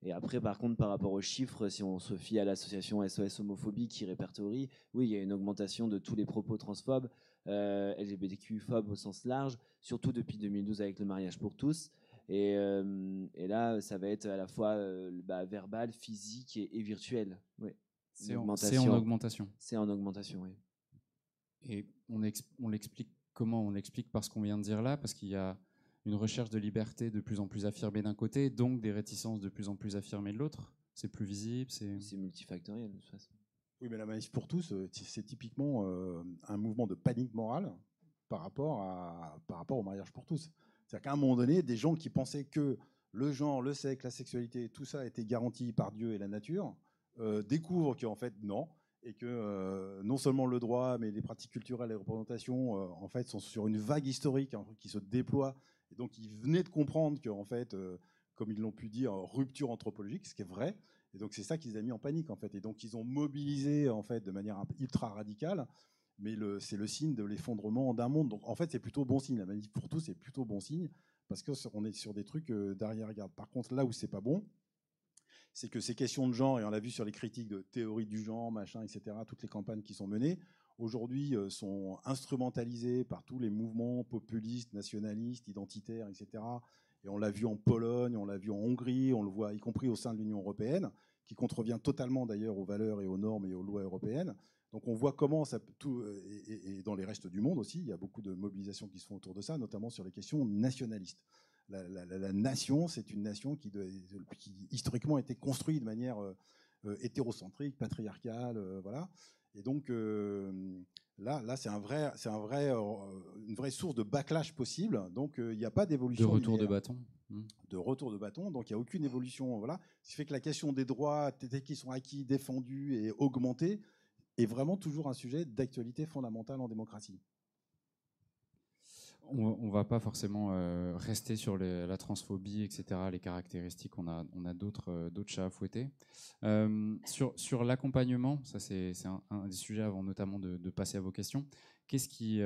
Et après par contre par rapport aux chiffres si on se fie à l'association SOS homophobie qui répertorie oui il y a une augmentation de tous les propos transphobes euh, LGBTQ phobes au sens large surtout depuis 2012 avec le mariage pour tous et, euh, et, là, ça va être à la fois euh, bah, verbal, physique et, virtuel. Ouais. C'est en, augmentation. C'est en augmentation, oui. Et on, on l'explique comment On l'explique par ce qu'on vient de dire là, parce qu'il y a une recherche de liberté de plus en plus affirmée d'un côté, donc des réticences de plus en plus affirmées de l'autre. C'est plus visible, c'est. C'est multifactoriel de toute façon. Oui, mais la manif pour tous, euh, c'est typiquement un mouvement de panique morale par rapport, à, par rapport au mariage pour tous. C'est-à-dire qu'à un moment donné, des gens qui pensaient que le genre, le sexe, la sexualité, tout ça était garanti par Dieu et la nature, euh, découvrent qu'en fait, non, et que euh, non seulement le droit, mais les pratiques culturelles et les représentations, euh, en fait, sont sur une vague historique qui se déploie. Et donc, ils venaient de comprendre que, en fait, comme ils l'ont pu dire, rupture anthropologique, ce qui est vrai. Et donc c'est ça qui les a mis en panique en fait. Et donc ils ont mobilisé en fait de manière ultra radicale, mais c'est le signe de l'effondrement d'un monde. Donc en fait c'est plutôt bon signe. La manif pour tous c'est plutôt bon signe parce qu'on est sur des trucs euh, d'arrière-garde. Par contre là où c'est pas bon, c'est que ces questions de genre, et on l'a vu sur les critiques de théorie du genre, machin, etc., toutes les campagnes qui sont menées, aujourd'hui euh, sont instrumentalisées par tous les mouvements populistes, nationalistes, identitaires, etc., et on l'a vu en Pologne, on l'a vu en Hongrie, on le voit y compris au sein de l'Union européenne, qui contrevient totalement d'ailleurs aux valeurs et aux normes et aux lois européennes. Donc on voit comment ça tout et, dans les restes du monde aussi, il y a beaucoup de mobilisations qui se font autour de ça, notamment sur les questions nationalistes. La, nation, c'est une nation qui, qui, historiquement a été construite de manière euh, euh, hétérocentrique, patriarcale, euh, voilà. Et donc Là, là c'est un vrai, c'est un vrai, euh, une vraie source de backlash possible. Donc, euh, il n'y a pas d'évolution. De retour de bâton. Hmm. De retour de bâton. Donc, il n'y a aucune évolution. Voilà. Ce qui fait que la question des droits qui sont acquis, défendus et augmentés est vraiment toujours un sujet d'actualité fondamentale en démocratie on ne va pas forcément euh, rester sur la transphobie, etc., les caractéristiques, on a, a d'autres euh, chats à fouetter. Euh, sur l'accompagnement, ça c'est un, des sujets avant notamment de, passer à vos questions. Qu'est-ce qui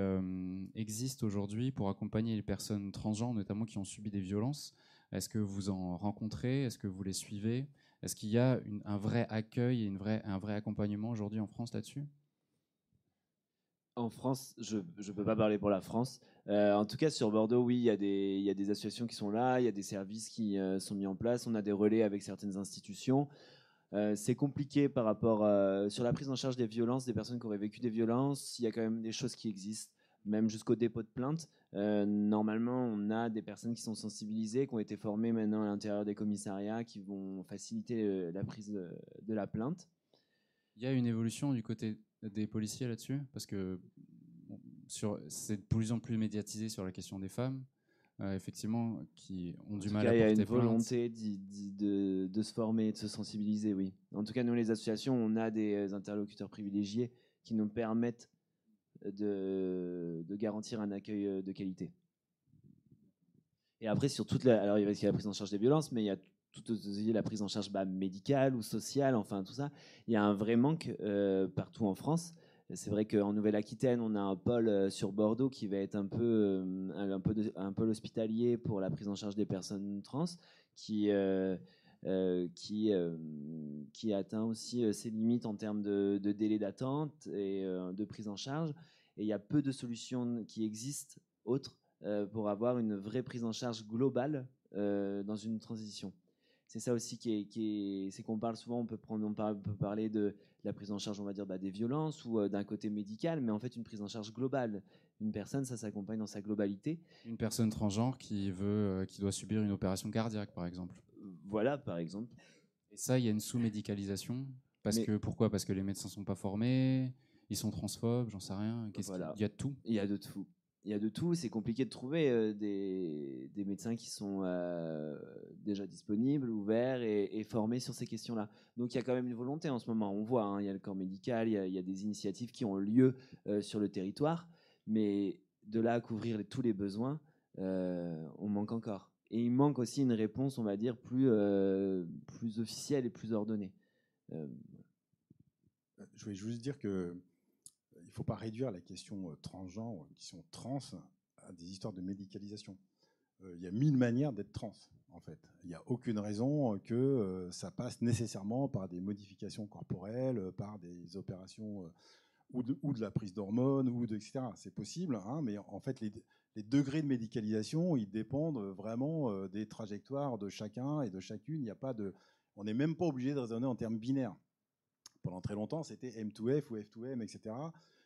existe aujourd'hui pour accompagner les personnes transgenres, notamment qui ont subi des violences? Est-ce que vous en rencontrez? Est-ce que vous les suivez? Est-ce qu'il y a un vrai accueil et un vrai accompagnement aujourd'hui en France là-dessus? En France, je ne peux pas parler pour la France. Euh, en tout cas, sur Bordeaux, oui, il y, a des, associations qui sont là, il y a des services qui euh, sont mis en place, on a des relais avec certaines institutions. Euh, c'est compliqué par rapport sur la prise en charge des violences, des personnes qui auraient vécu des violences. Il y a quand même des choses qui existent, même jusqu'au dépôt de plainte. normalement, on a des personnes qui sont sensibilisées, qui ont été formées maintenant à l'intérieur des commissariats, qui vont faciliter la prise de la plainte. Il y a une évolution du côté des policiers là-dessus? Parce que c'est de plus en plus médiatisé sur la question des femmes, euh, effectivement, qui ont du mal à porter Il y a une volonté de, de, se former, de se sensibiliser, oui. En tout cas, nous, les associations, on a des euh, interlocuteurs privilégiés qui nous permettent de, de garantir un accueil euh, de qualité. Et après, sur toute la, alors il y a la prise en charge des violences, mais il y a tout aussi la prise en charge bah, médicale ou sociale, enfin tout ça. Il y a un vrai manque partout en France. C'est vrai qu'en Nouvelle-Aquitaine, on a un pôle euh, sur Bordeaux qui va être un peu, euh, un peu l'hospitalier pour la prise en charge des personnes trans, euh, qui atteint aussi ses limites en termes de, de délai d'attente et de prise en charge. Et il y a peu de solutions qui existent autres pour avoir une vraie prise en charge globale dans une transition c'est ça aussi qui est, qui c'est qu'on parle souvent, on peut prendre, on peut parler de, la prise en charge, on va dire, bah, des violences ou euh, d'un côté médical, mais en fait une prise en charge globale. Une personne, ça s'accompagne dans sa globalité. Une personne transgenre qui veut, euh, qui doit subir une opération cardiaque, par exemple. Voilà, par exemple. Et ça, il y a une sous-médicalisation. Parce que pourquoi? Parce que les médecins sont pas formés, ils sont transphobes, j'en sais rien. Il y a de tout? Il y a de tout il y a de tout. C'est compliqué de trouver euh, des, médecins qui sont euh, déjà disponibles, ouverts et, formés sur ces questions-là. Donc il y a quand même une volonté en ce moment. On voit, hein, il y a le corps médical, il y a, des initiatives qui ont lieu euh, sur le territoire, mais de là à couvrir tous les besoins, on manque encore. Et il manque aussi une réponse, on va dire, plus, plus officielle et plus ordonnée. Je voulais juste dire que il ne faut pas réduire la question euh, transgenre, la question trans, à des histoires de médicalisation. Euh, il y a mille manières d'être trans, en fait. Il n'y a aucune raison euh, que ça passe nécessairement par des modifications corporelles, par des opérations ou de, la prise d'hormones, ou de, etc. C'est possible, hein, mais en fait, les, les, degrés de médicalisation, ils dépendent vraiment des trajectoires de chacun et de chacune. Il n'y a pas de, on n'est même pas obligé de raisonner en termes binaires. Pendant très longtemps, c'était M2F ou F2M, etc.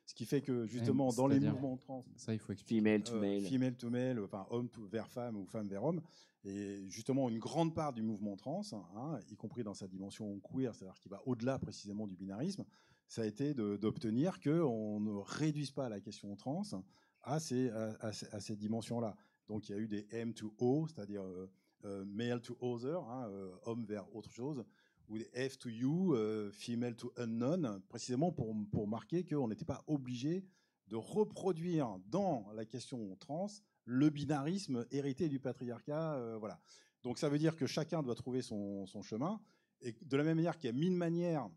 Ce qui fait que justement dans les mouvements trans, ça il faut expliquer. Female to male, female to male, enfin homme vers femme ou femme vers homme, et justement une grande part du mouvement trans, hein, y compris dans sa dimension queer, c'est-à-dire qui va au-delà précisément du binarisme, ça a été d'obtenir qu'on ne réduise pas la question trans à ces, à, ces dimensions-là. Donc il y a eu des M to O, c'est-à-dire euh, euh, male to other, hein, euh, homme vers autre chose, ou des F to you, euh, female to unknown, précisément pour, pour marquer qu'on n'était pas obligé de reproduire dans la question trans le binarisme hérité du patriarcat. Euh, voilà. Donc ça veut dire que chacun doit trouver son, son chemin. Et de la même manière qu'il y a mille manières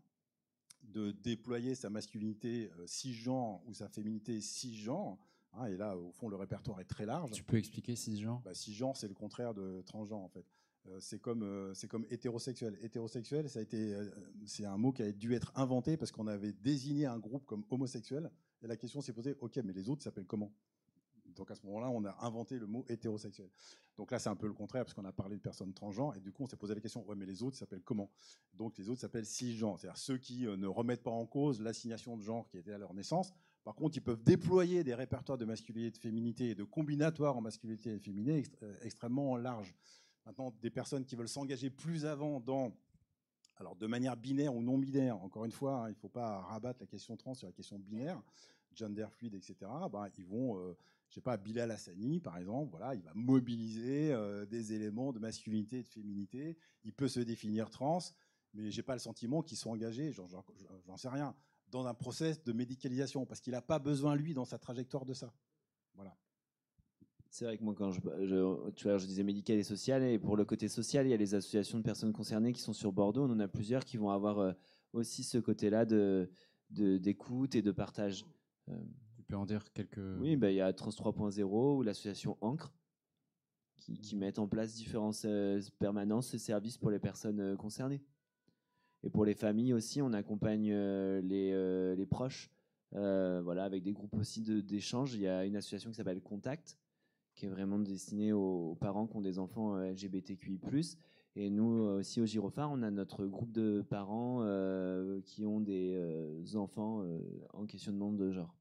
de déployer sa masculinité euh, cisgenre ou sa féminité cisgenre, hein, et là, au fond, le répertoire est très large. Tu peux expliquer cisgenre? Bah, Cisgenre, c'est le contraire de transgenre, en fait. Euh, c'est comme, euh, c'est comme hétérosexuel. Hétérosexuel, ça a été, euh, c'est un mot qui a dû être inventé parce qu'on avait désigné un groupe comme homosexuel. Et la question s'est posée, ok, mais les autres s'appellent comment? Donc à ce moment-là, on a inventé le mot hétérosexuel. Donc là, c'est un peu le contraire parce qu'on a parlé de personnes transgenres et du coup, on s'est posé la question, ouais, mais les autres s'appellent comment? Donc les autres s'appellent cisgenres, c'est-à-dire ceux qui ne remettent pas en cause l'assignation de genre qui était à leur naissance. Par contre, ils peuvent déployer des répertoires de masculinité, de féminité et de combinatoires en masculinité et féminité extrêmement larges. Maintenant, des personnes qui veulent s'engager plus avant dans, alors de manière binaire ou non binaire, encore une fois, hein, il ne faut pas rabattre la question trans sur la question binaire, gender fluide, etc. Ben, ils vont, euh, je sais pas, Bilal Hassani, par exemple, voilà, il va mobiliser euh, des éléments de masculinité et de féminité. Il peut se définir trans, mais j'ai pas le sentiment qu'ils sont engagés, j'en sais rien, dans un process de médicalisation, parce qu'il n'a pas besoin, lui, dans sa trajectoire de ça. Voilà. C'est vrai que moi, quand je, tu vois, je disais médical et social, et pour le côté social, il y a les associations de personnes concernées qui sont sur Bordeaux. On en a plusieurs qui vont avoir euh, aussi ce côté-là de, d'écoute et de partage. Euh, tu peux en dire quelques. Oui, bah, il y a Trans 3.0 ou l'association Ancre qui, qui mettent en place différents euh, permanences et services pour les personnes concernées. Et pour les familles aussi, on accompagne les, les proches. voilà, avec des groupes aussi d'échange. Il y a une association qui s'appelle Contact, qui est vraiment destiné aux, parents qui ont des enfants euh, LGBTQI+. Et nous euh, aussi au Girophare, on a notre groupe de parents euh, qui ont des enfants en questionnement de genre.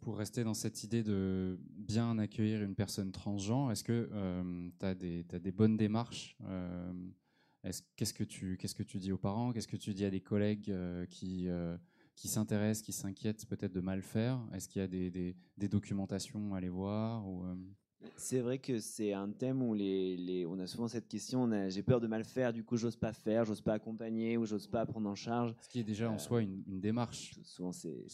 Pour rester dans cette idée de bien accueillir une personne transgenre, est-ce que tu as, des bonnes démarches qu'est-ce que tu dis aux parents? Qu'est-ce que tu dis à des collègues qui qui s'intéressent, qui s'inquiètent peut-être de mal faire Est-ce qu'il y a des, des, documentations à aller voir ou, euh? C'est vrai que c'est un thème où les, les, on a souvent cette question, j'ai peur de mal faire, du coup j'ose pas faire, j'ose pas accompagner ou j'ose pas prendre en charge. Ce qui est déjà en euh, soi une, une démarche. Souvent c'est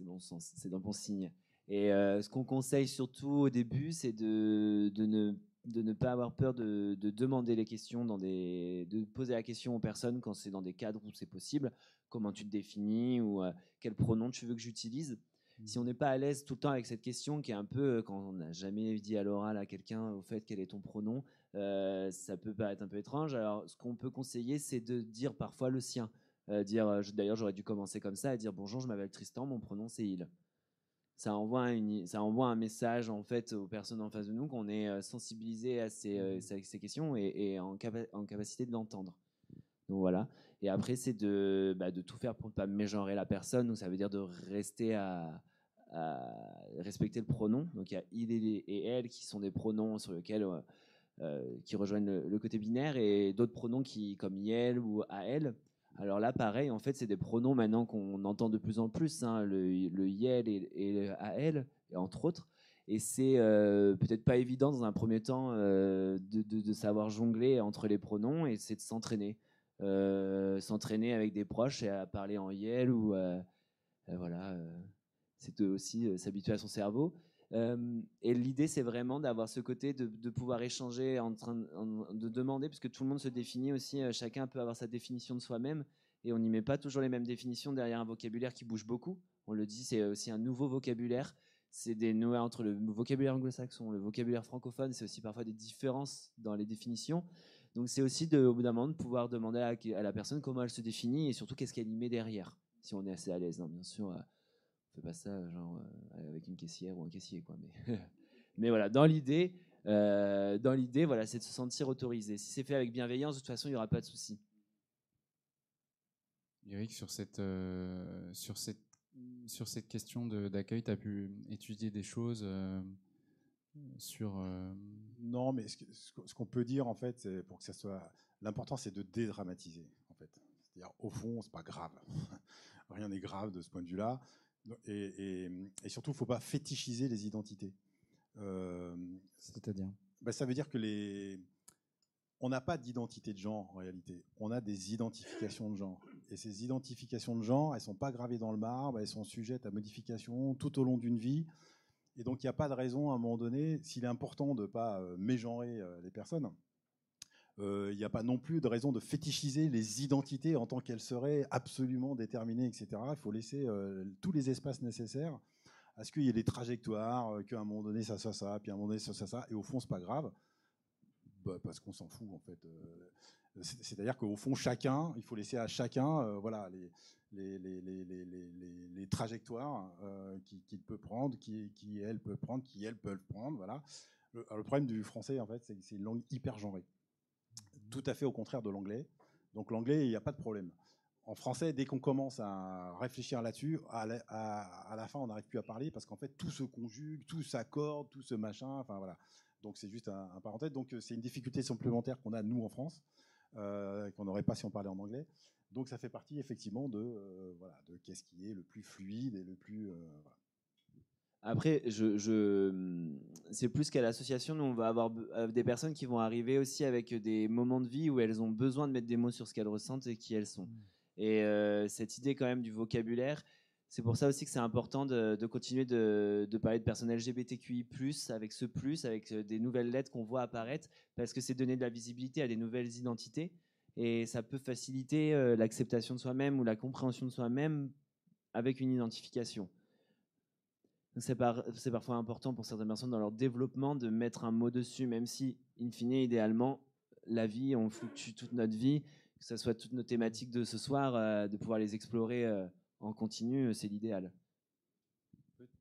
bon sens, c'est dans bon signe. Et euh, ce qu'on conseille surtout au début, c'est de, de, ne, de ne pas avoir peur de, de, demander les questions, dans des, de poser la question aux personnes quand c'est dans des cadres où c'est possible comment tu te définis ou euh, quel pronom tu veux que j'utilise. Mmh. Si on n'est pas à l'aise tout le temps avec cette question, qui est un peu, euh, quand on n'a jamais dit à l'oral à quelqu'un au fait quel est ton pronom, euh, ça peut paraître un peu étrange. Alors, ce qu'on peut conseiller, c'est de dire parfois le sien. dire, d'ailleurs, j'aurais dû commencer comme ça et dire bonjour, je m'appelle Tristan, mon pronom c'est il. Ça envoie, une, ça envoie un message en fait aux personnes en face de nous qu'on est sensibilisé à ces, mmh. ces questions et, et en, en, capacité de l'entendre. Donc voilà. Et après, c'est de, bah, de tout faire pour ne pas mégenrer la personne. Donc ça veut dire de rester à, respecter le pronom. Donc il y a il et elle qui sont des pronoms sur lesquels euh, euh, qui rejoignent le, côté binaire et d'autres pronoms qui comme yel ou à elle. Alors là, pareil, en fait, c'est des pronoms maintenant qu'on entend de plus en plus, hein, le, le yel et, et à elle, entre autres. Et c'est euh, peut-être pas évident dans un premier temps de, de, savoir jongler entre les pronoms et c'est de s'entraîner. Euh, s'entraîner avec des proches et à parler en yel ou euh, euh, voilà, c'est aussi s'habituer à son cerveau. et l'idée, c'est vraiment d'avoir ce côté de, pouvoir échanger, en train de demander, puisque tout le monde se définit aussi, chacun peut avoir sa définition de soi-même, et on n'y met pas toujours les mêmes définitions derrière un vocabulaire qui bouge beaucoup. On le dit, c'est aussi un nouveau vocabulaire. C'est des noix entre le vocabulaire anglo-saxon, le vocabulaire francophone, c'est aussi parfois des différences dans les définitions. Donc c'est aussi de, au bout d'un moment de pouvoir demander à, la personne comment elle se définit et surtout qu'est-ce qu'elle y met derrière, si on est assez à l'aise. Hein, bien sûr, euh, on fait pas ça genre euh, avec une caissière ou un caissier. Mais, voilà, dans l'idée, euh, dans l'idée, voilà, c'est de se sentir autorisé. Si c'est fait avec bienveillance, de toute façon, il n'y aura pas de souci. Eric, sur cette, sur cette question d'accueil, tu as pu étudier des choses sur. Euh, non, mais ce, qu'on peut dire en fait, pour que ça soit. L'important, c'est de dédramatiser en fait. C'est-à-dire, au fond, c'est pas grave. Rien n'est grave de ce point de vue-là. Et, surtout, il ne faut pas fétichiser les identités. Euh, C'est-à-dire? bah, Ça veut dire que les. On n'a pas d'identité de genre en réalité. On a des identifications de genre. Et ces identifications de genre, elles ne sont pas gravées dans le marbre, elles sont sujettes à modification tout au long d'une vie. Et donc, il n'y a pas de raison à un moment donné, s'il est important de ne pas euh, mégenrer euh, les personnes, Il n'y a pas non plus de raison de fétichiser les identités en tant qu'elles seraient absolument déterminées, etc. Il faut laisser tous les espaces nécessaires à ce qu'il y ait des trajectoires, qu'à un moment donné ça soit ça, puis à un moment donné ça soit ça, et au fond c'est pas grave, bah, parce qu'on s'en fout en fait. C'est-à-dire qu'au fond, chacun, il faut laisser à chacun euh, voilà, les, trajectoires euh, qu'il peut prendre, qui, qui peut prendre, qui elles peuvent prendre. Voilà. Le, problème du français, en fait, c'est que c'est une langue hyper genrée. Tout à fait au contraire de l'anglais. Donc l'anglais, il n'y a pas de problème. En français, dès qu'on commence à réfléchir là-dessus, à, la fin, on n'arrive plus à parler parce qu'en fait, tout se conjugue, tout s'accorde, tout se machin. Enfin voilà. Donc c'est juste un, un parenthèse. Donc c'est une difficulté supplémentaire qu'on a nous en France. Euh, qu'on n'aurait pas si on parlait en anglais. Donc ça fait partie effectivement de, euh, voilà, de qu'est-ce qui est le plus fluide et le plus... Euh, Après, je, je c'est plus qu'à l'association, nous, on va avoir des personnes qui vont arriver aussi avec des moments de vie où elles ont besoin de mettre des mots sur ce qu'elles ressentent et qui elles sont. Mmh. Et cette idée quand même du vocabulaire, c'est pour ça aussi que c'est important de, continuer de, parler de personnes LGBTQI+, avec ce plus, avec euh, des nouvelles lettres qu'on voit apparaître, parce que c'est donner de la visibilité à des nouvelles identités, et ça peut faciliter euh, l'acceptation de soi-même ou la compréhension de soi-même avec une identification. C'est parfois important pour certaines personnes dans leur développement de mettre un mot dessus, même si, in fine, idéalement, la vie, on fluctue toute notre vie, que ce soit toutes nos thématiques de ce soir, euh, de pouvoir les explorer en continu, c'est l'idéal.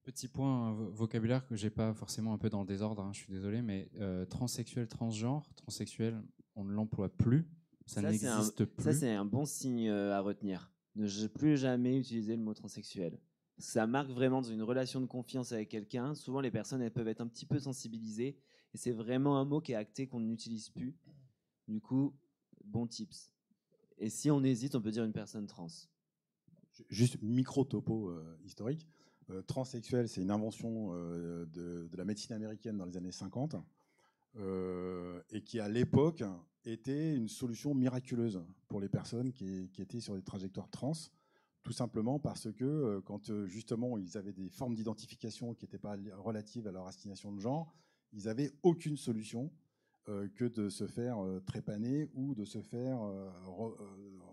Petit point vocabulaire que j'ai pas forcément un peu dans le désordre, hein, je suis désolé, mais euh, transsexuel, transgenre, transsexuel, on ne l'emploie plus, ça, n'existe plus. Ça c'est un bon signe euh, à retenir. Ne plus jamais utiliser le mot transsexuel. Ça marque vraiment dans une relation de confiance avec quelqu'un. Souvent les personnes elles peuvent être un petit peu sensibilisées et c'est vraiment un mot qui est acté qu'on n'utilise plus. Du coup, bon tips. Et si on hésite, on peut dire une personne trans juste micro-topo euh, historique. Euh, transsexuel, c'est une invention euh, de, la médecine américaine dans les années 50 et qui, à l'époque, était une solution miraculeuse pour les personnes qui, étaient sur des trajectoires trans tout simplement parce que quand justement ils avaient des formes d'identification qui n'étaient pas relatives à leur assignation de genre, ils n'avaient aucune solution que de se faire trépaner ou de se faire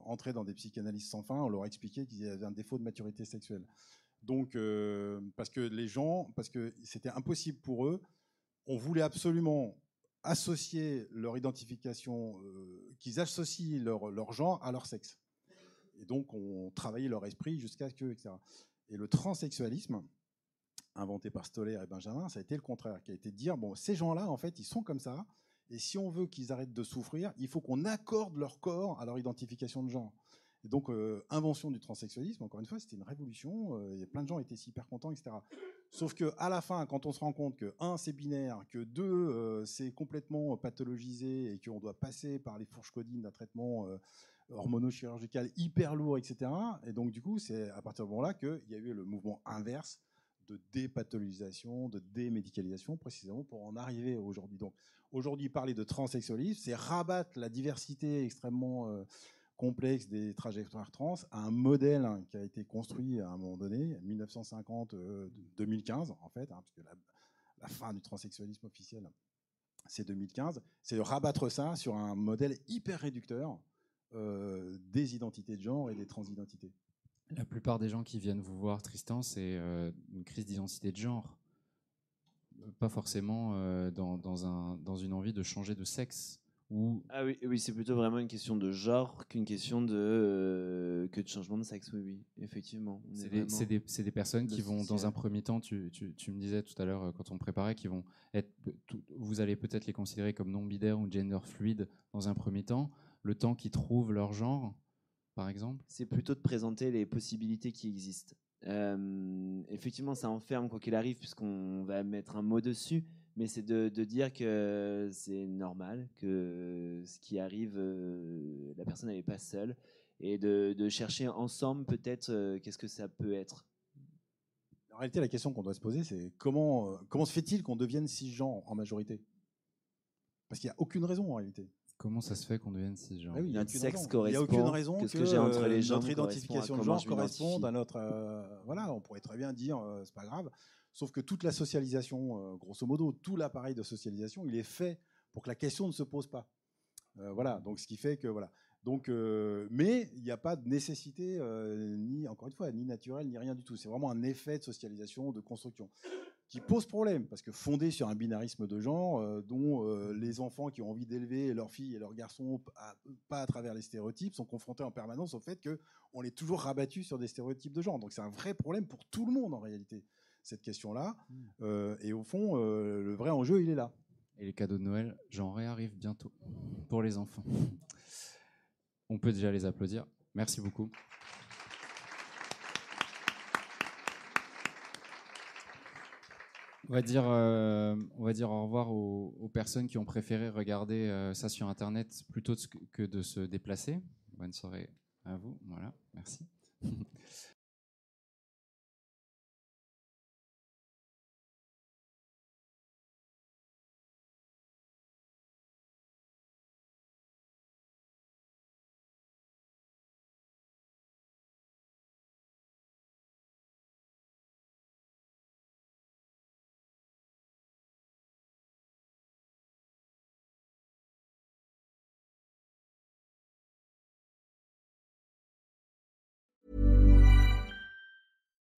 entrer dans des psychanalyses sans fin, on leur expliquait qu'ils avaient un défaut de maturité sexuelle. Donc, euh, parce que les gens, parce que c'était impossible pour eux, on voulait absolument associer leur identification, euh, qu'ils associent leur, leur, genre à leur sexe. Et donc, on travaillait leur esprit jusqu'à ce que, etc. Et le transsexualisme, inventé par Stoller et Benjamin, ça a été le contraire, qui a été de dire, bon, ces gens-là, en fait, ils sont comme ça, et si on veut qu'ils arrêtent de souffrir, il faut qu'on accorde leur corps à leur identification de genre. Et donc, euh, invention du transsexualisme, encore une fois, c'était une révolution. Euh, a plein de gens étaient super contents, etc. Sauf que à la fin, quand on se rend compte que un, c'est binaire, que deux, euh, c'est complètement pathologisé et qu'on doit passer par les fourches codines d'un traitement hormono-chirurgical hyper lourd, etc. Et donc, du coup, c'est à partir de moment-là qu'il y a eu le mouvement inverse de dépathologisation, de démédicalisation, précisément pour en arriver aujourd'hui. Donc aujourd'hui, parler de transsexualisme, c'est rabattre la diversité extrêmement euh, complexe des trajectoires trans à un modèle qui a été construit à un moment donné, 1950-2015 euh, en fait, hein, parce que la, fin du transsexualisme officiel, c'est 2015, c'est rabattre ça sur un modèle hyper réducteur euh, des identités de genre et des transidentités. La plupart des gens qui viennent vous voir, Tristan, c'est euh, une crise d'identité de genre. Pas forcément euh, dans, dans, un, dans, une envie de changer de sexe. Ou... Ah oui, oui c'est plutôt vraiment une question de genre qu'une question de, euh, que de changement de sexe, oui, oui, effectivement. C'est des, des, des, personnes qui vont, dans un premier temps, tu, tu, tu me disais tout à l'heure quand on préparait, qui vont être, vous allez peut-être les considérer comme non-binaires ou gender fluide dans un premier temps, le temps qu'ils trouvent leur genre par exemple? C'est plutôt de présenter les possibilités qui existent. Euh, effectivement, ça enferme quoi qu'il arrive, puisqu'on va mettre un mot dessus, mais c'est de, dire que c'est normal, que ce qui arrive, euh, la personne n'est pas seule, et de, chercher ensemble peut-être euh, qu'est-ce que ça peut être. En réalité, la question qu'on doit se poser, c'est comment, comment se fait-il qu'on devienne cisgenre en majorité? Parce qu'il n'y a aucune raison en réalité. Comment ça se fait qu'on devienne cisgenre ah Notre sexe correspond. Il n'y a aucune raison que, que, entre les notre identification de genre corresponde à notre. Euh, voilà, on pourrait très bien dire euh, c'est pas grave. Sauf que toute la socialisation, euh, grosso modo, tout l'appareil de socialisation, il est fait pour que la question ne se pose pas. Euh, voilà, donc ce qui fait que voilà. Donc, euh, mais il n'y a pas de nécessité, euh, ni encore une fois, ni naturelle, ni rien du tout. C'est vraiment un effet de socialisation, de construction, qui pose problème, parce que fondé sur un binarisme de genre, euh, dont euh, les enfants qui ont envie d'élever leurs filles et leurs garçons à- pas à travers les stéréotypes sont confrontés en permanence au fait que on les toujours rabattu sur des stéréotypes de genre. Donc c'est un vrai problème pour tout le monde en réalité cette question-là. Euh, et au fond, le vrai enjeu, il est là. Et les cadeaux de Noël, j'en réarrive bientôt pour les enfants. On peut déjà les applaudir. Merci beaucoup. On va dire, euh, on va dire au revoir aux, personnes qui ont préféré regarder euh, ça sur Internet plutôt que de se déplacer. Bonne soirée à vous. Voilà, merci.